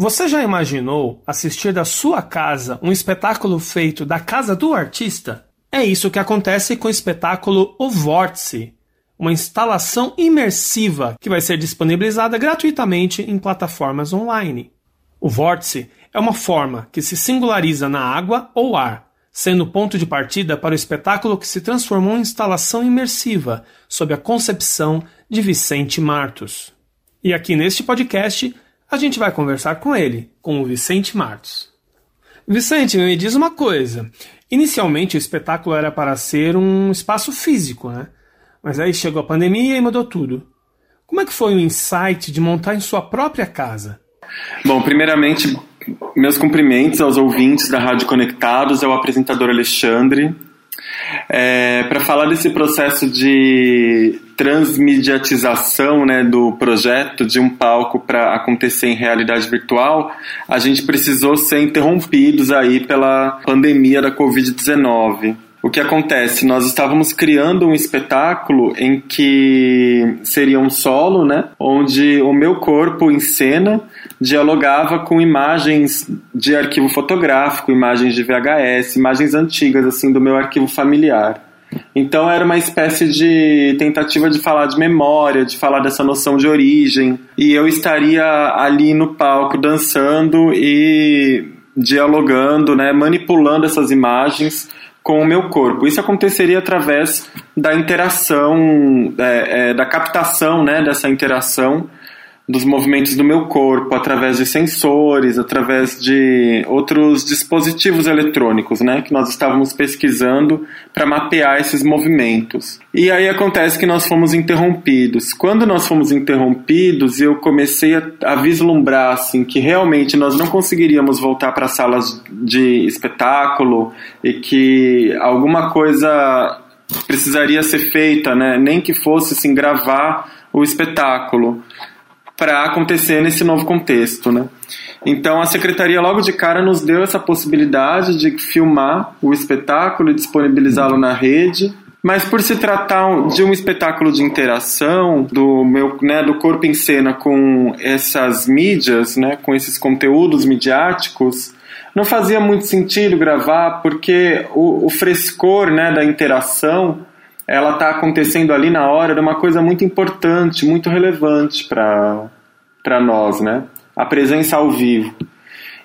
Você já imaginou assistir da sua casa um espetáculo feito da casa do artista? É isso que acontece com o espetáculo O Vórtice, uma instalação imersiva que vai ser disponibilizada gratuitamente em plataformas online. O vórtice é uma forma que se singulariza na água ou ar, sendo ponto de partida para o espetáculo que se transformou em instalação imersiva, sob a concepção de Vicente Martos. E aqui neste podcast a gente vai conversar com ele, com o Vicente Martos. Vicente, me diz uma coisa. Inicialmente o espetáculo era para ser um espaço físico, né? Mas aí chegou a pandemia e mudou tudo. Como é que foi o insight de montar em sua própria casa? Bom, primeiramente, meus cumprimentos aos ouvintes da Rádio Conectados, ao apresentador Alexandre. É, para falar desse processo de transmediatização né, do projeto de um palco para acontecer em realidade virtual, a gente precisou ser interrompidos aí pela pandemia da Covid-19 o que acontece? Nós estávamos criando um espetáculo em que seria um solo, né? Onde o meu corpo em cena dialogava com imagens de arquivo fotográfico, imagens de VHS, imagens antigas, assim, do meu arquivo familiar. Então era uma espécie de tentativa de falar de memória, de falar dessa noção de origem. E eu estaria ali no palco dançando e dialogando, né, manipulando essas imagens com o meu corpo. Isso aconteceria através da interação, é, é, da captação né, dessa interação dos movimentos do meu corpo através de sensores, através de outros dispositivos eletrônicos, né, que nós estávamos pesquisando para mapear esses movimentos. E aí acontece que nós fomos interrompidos. Quando nós fomos interrompidos, eu comecei a, a vislumbrar assim que realmente nós não conseguiríamos voltar para salas de espetáculo e que alguma coisa precisaria ser feita, né, nem que fosse assim gravar o espetáculo para acontecer nesse novo contexto, né? Então a secretaria logo de cara nos deu essa possibilidade de filmar o espetáculo e disponibilizá-lo na rede. Mas por se tratar de um espetáculo de interação do meu, né, do corpo em cena com essas mídias, né, com esses conteúdos midiáticos, não fazia muito sentido gravar porque o, o frescor, né, da interação ela está acontecendo ali na hora de uma coisa muito importante, muito relevante para nós, né? A presença ao vivo.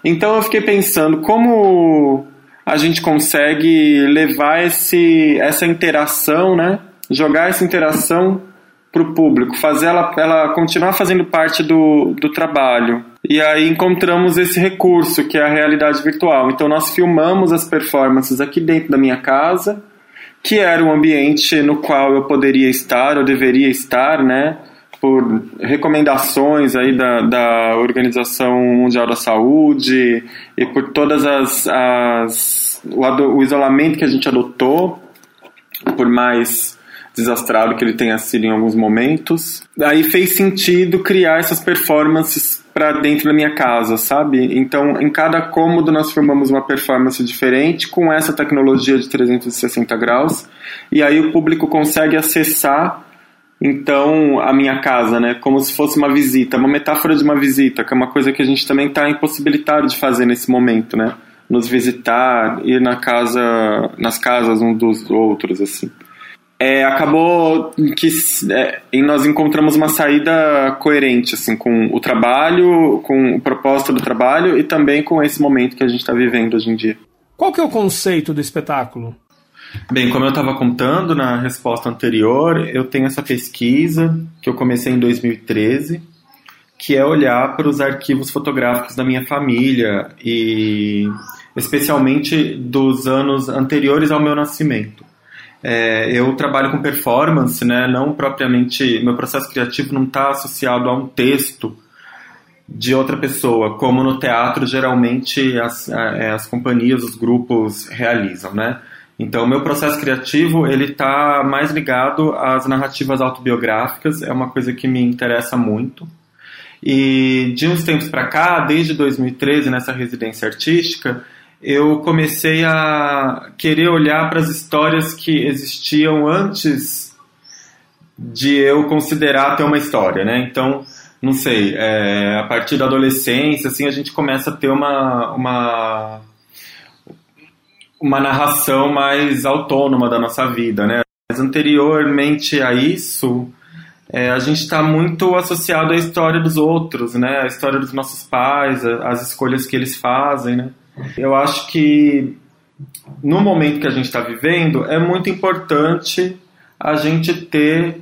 Então eu fiquei pensando como a gente consegue levar esse, essa interação, né? Jogar essa interação para o público, fazer ela, ela continuar fazendo parte do, do trabalho. E aí encontramos esse recurso que é a realidade virtual. Então nós filmamos as performances aqui dentro da minha casa que era um ambiente no qual eu poderia estar, eu deveria estar, né? Por recomendações aí da, da Organização Mundial da Saúde e por todas as, as o, o isolamento que a gente adotou, por mais desastrado que ele tenha sido em alguns momentos. Aí fez sentido criar essas performances para dentro da minha casa, sabe? Então, em cada cômodo nós formamos uma performance diferente com essa tecnologia de 360 graus, e aí o público consegue acessar então a minha casa, né, como se fosse uma visita, uma metáfora de uma visita, que é uma coisa que a gente também está impossibilitado de fazer nesse momento, né? Nos visitar, ir na casa, nas casas um dos outros, assim é, acabou que é, nós encontramos uma saída coerente assim com o trabalho, com o propósito do trabalho e também com esse momento que a gente está vivendo hoje em dia. Qual que é o conceito do espetáculo? Bem, como eu estava contando na resposta anterior, eu tenho essa pesquisa que eu comecei em 2013, que é olhar para os arquivos fotográficos da minha família e especialmente dos anos anteriores ao meu nascimento. É, eu trabalho com performance, né? Não propriamente. Meu processo criativo não está associado a um texto de outra pessoa, como no teatro geralmente as, é, as companhias, os grupos realizam, né? Então, meu processo criativo ele está mais ligado às narrativas autobiográficas, é uma coisa que me interessa muito. E de uns tempos para cá, desde 2013, nessa residência artística, eu comecei a querer olhar para as histórias que existiam antes de eu considerar ter uma história, né? Então, não sei, é, a partir da adolescência, assim, a gente começa a ter uma, uma, uma narração mais autônoma da nossa vida, né? Mas anteriormente a isso, é, a gente está muito associado à história dos outros, né? A história dos nossos pais, as escolhas que eles fazem, né? Eu acho que no momento que a gente está vivendo é muito importante a gente ter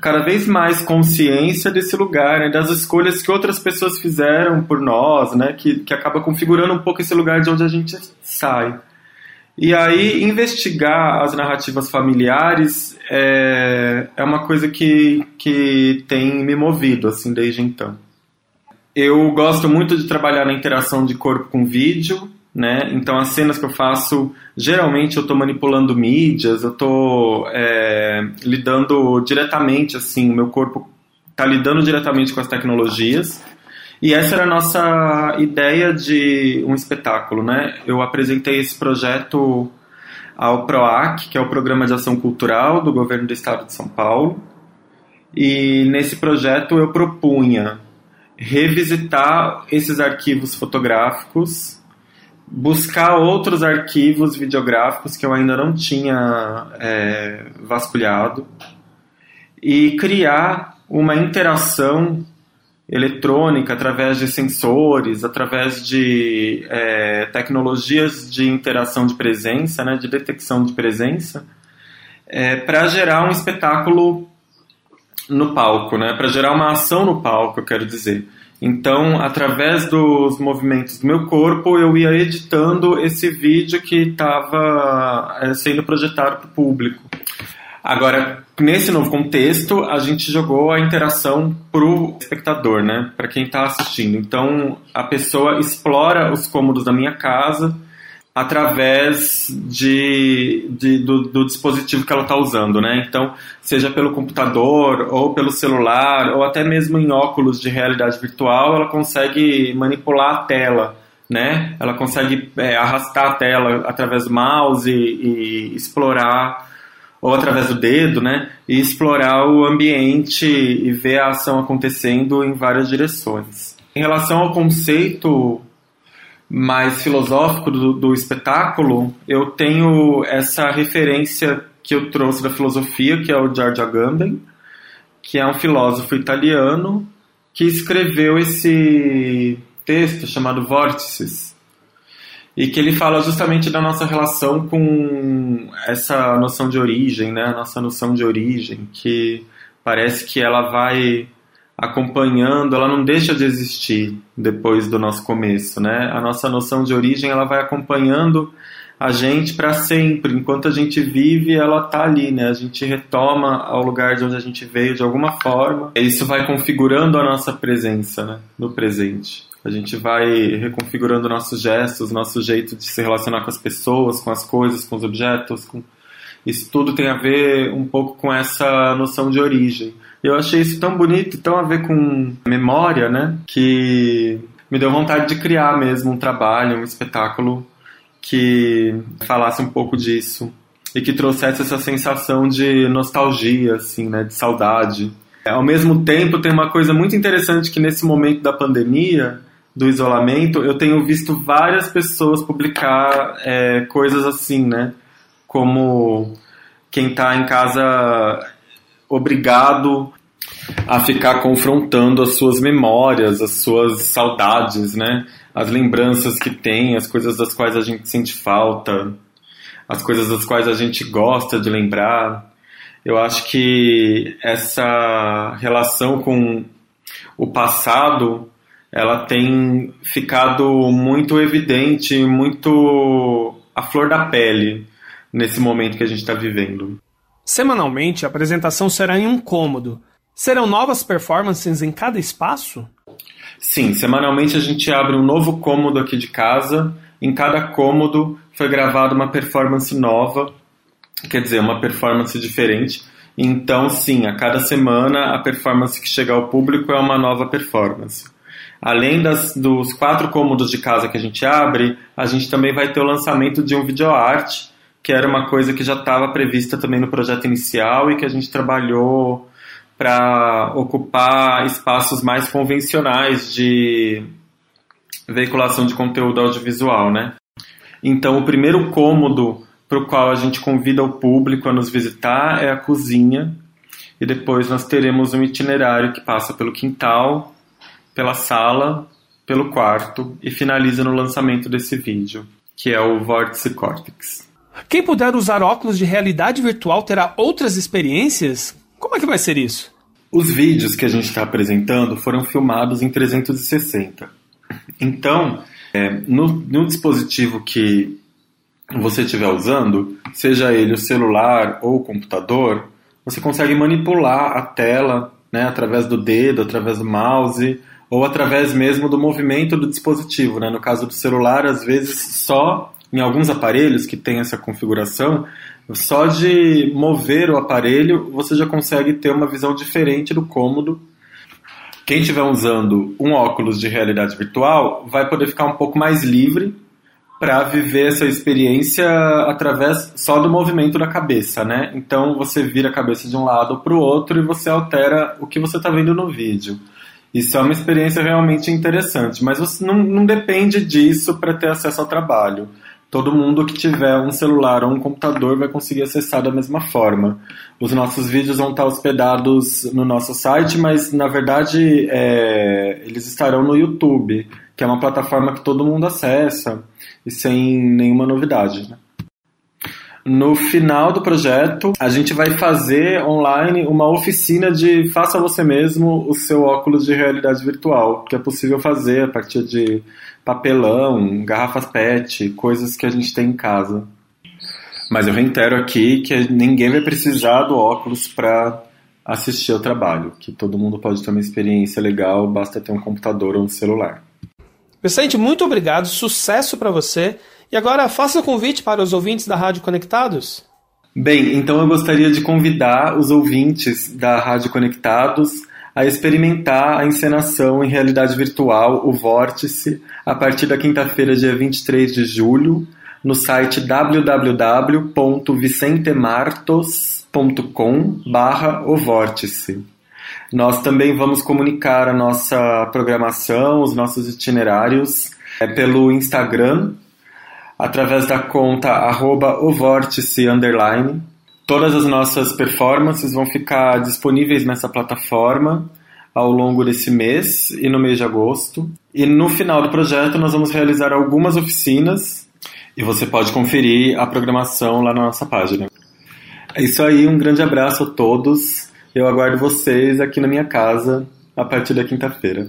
cada vez mais consciência desse lugar, né? das escolhas que outras pessoas fizeram por nós, né? Que, que acaba configurando um pouco esse lugar de onde a gente sai. E aí, investigar as narrativas familiares é, é uma coisa que, que tem me movido, assim, desde então. Eu gosto muito de trabalhar na interação de corpo com vídeo, né? Então, as cenas que eu faço, geralmente eu estou manipulando mídias, eu estou é, lidando diretamente, assim, o meu corpo está lidando diretamente com as tecnologias. E essa era a nossa ideia de um espetáculo, né? Eu apresentei esse projeto ao PROAC, que é o Programa de Ação Cultural do Governo do Estado de São Paulo. E nesse projeto eu propunha revisitar esses arquivos fotográficos, buscar outros arquivos videográficos que eu ainda não tinha é, vasculhado e criar uma interação eletrônica, através de sensores, através de é, tecnologias de interação de presença, né, de detecção de presença, é, para gerar um espetáculo no palco, né, para gerar uma ação no palco, eu quero dizer. Então, através dos movimentos do meu corpo, eu ia editando esse vídeo que estava é, sendo projetado para o público. Agora, nesse novo contexto, a gente jogou a interação pro espectador, né? Para quem está assistindo. Então, a pessoa explora os cômodos da minha casa através de, de do, do, dispositivo que ela está usando, né? Então, seja pelo computador ou pelo celular ou até mesmo em óculos de realidade virtual, ela consegue manipular a tela, né? Ela consegue é, arrastar a tela através do mouse e, e explorar ou através do dedo, né? E explorar o ambiente e ver a ação acontecendo em várias direções. Em relação ao conceito mais filosófico do, do espetáculo, eu tenho essa referência que eu trouxe da filosofia, que é o Giorgio Agamben, que é um filósofo italiano que escreveu esse texto chamado Vórtices, e que ele fala justamente da nossa relação com essa noção de origem, né? Nossa noção de origem, que parece que ela vai acompanhando, ela não deixa de existir depois do nosso começo, né? A nossa noção de origem, ela vai acompanhando a gente para sempre, enquanto a gente vive, ela tá ali, né? A gente retoma ao lugar de onde a gente veio de alguma forma. Isso vai configurando a nossa presença, né? No presente. A gente vai reconfigurando nossos gestos, nosso jeito de se relacionar com as pessoas, com as coisas, com os objetos. Com... Isso tudo tem a ver um pouco com essa noção de origem. Eu achei isso tão bonito, tão a ver com memória, né? Que me deu vontade de criar mesmo um trabalho, um espetáculo que falasse um pouco disso e que trouxesse essa sensação de nostalgia, assim, né? De saudade. Ao mesmo tempo, tem uma coisa muito interessante que nesse momento da pandemia do isolamento, eu tenho visto várias pessoas publicar é, coisas assim, né? Como quem está em casa obrigado a ficar confrontando as suas memórias, as suas saudades, né? As lembranças que tem, as coisas das quais a gente sente falta, as coisas das quais a gente gosta de lembrar. Eu acho que essa relação com o passado ela tem ficado muito evidente, muito à flor da pele nesse momento que a gente está vivendo. Semanalmente, a apresentação será em um cômodo. Serão novas performances em cada espaço? Sim, semanalmente a gente abre um novo cômodo aqui de casa. Em cada cômodo foi gravada uma performance nova, quer dizer, uma performance diferente. Então, sim, a cada semana a performance que chega ao público é uma nova performance. Além das, dos quatro cômodos de casa que a gente abre, a gente também vai ter o lançamento de um videoarte, que era uma coisa que já estava prevista também no projeto inicial e que a gente trabalhou para ocupar espaços mais convencionais de veiculação de conteúdo audiovisual, né? Então, o primeiro cômodo para o qual a gente convida o público a nos visitar é a cozinha, e depois nós teremos um itinerário que passa pelo quintal, pela sala, pelo quarto e finaliza no lançamento desse vídeo, que é o Vórtice Cortex. Quem puder usar óculos de realidade virtual terá outras experiências? Como é que vai ser isso? Os vídeos que a gente está apresentando foram filmados em 360. Então, é, no, no dispositivo que você estiver usando, seja ele o celular ou o computador, você consegue manipular a tela né, através do dedo, através do mouse ou através mesmo do movimento do dispositivo. Né? No caso do celular, às vezes só em alguns aparelhos que tem essa configuração, só de mover o aparelho você já consegue ter uma visão diferente do cômodo. Quem estiver usando um óculos de realidade virtual vai poder ficar um pouco mais livre para viver essa experiência através só do movimento da cabeça, né? Então você vira a cabeça de um lado para o outro e você altera o que você está vendo no vídeo. Isso é uma experiência realmente interessante, mas você não, não depende disso para ter acesso ao trabalho. Todo mundo que tiver um celular ou um computador vai conseguir acessar da mesma forma. Os nossos vídeos vão estar hospedados no nosso site, mas na verdade é, eles estarão no YouTube, que é uma plataforma que todo mundo acessa e sem nenhuma novidade. Né? No final do projeto, a gente vai fazer online uma oficina de faça você mesmo o seu óculos de realidade virtual, que é possível fazer a partir de papelão, garrafas PET, coisas que a gente tem em casa. Mas eu reitero aqui que ninguém vai precisar do óculos para assistir ao trabalho, que todo mundo pode ter uma experiência legal, basta ter um computador ou um celular. Vicente, muito obrigado, sucesso para você e agora faça o convite para os ouvintes da Rádio Conectados. Bem, então eu gostaria de convidar os ouvintes da Rádio Conectados a experimentar a encenação em realidade virtual, o Vórtice, a partir da quinta-feira, dia 23 de julho, no site www.vicentemartos.com. Nós também vamos comunicar a nossa programação, os nossos itinerários é, pelo Instagram, através da conta arroba underline. Todas as nossas performances vão ficar disponíveis nessa plataforma ao longo desse mês e no mês de agosto. E no final do projeto nós vamos realizar algumas oficinas e você pode conferir a programação lá na nossa página. É isso aí, um grande abraço a todos. Eu aguardo vocês aqui na minha casa a partir da quinta-feira.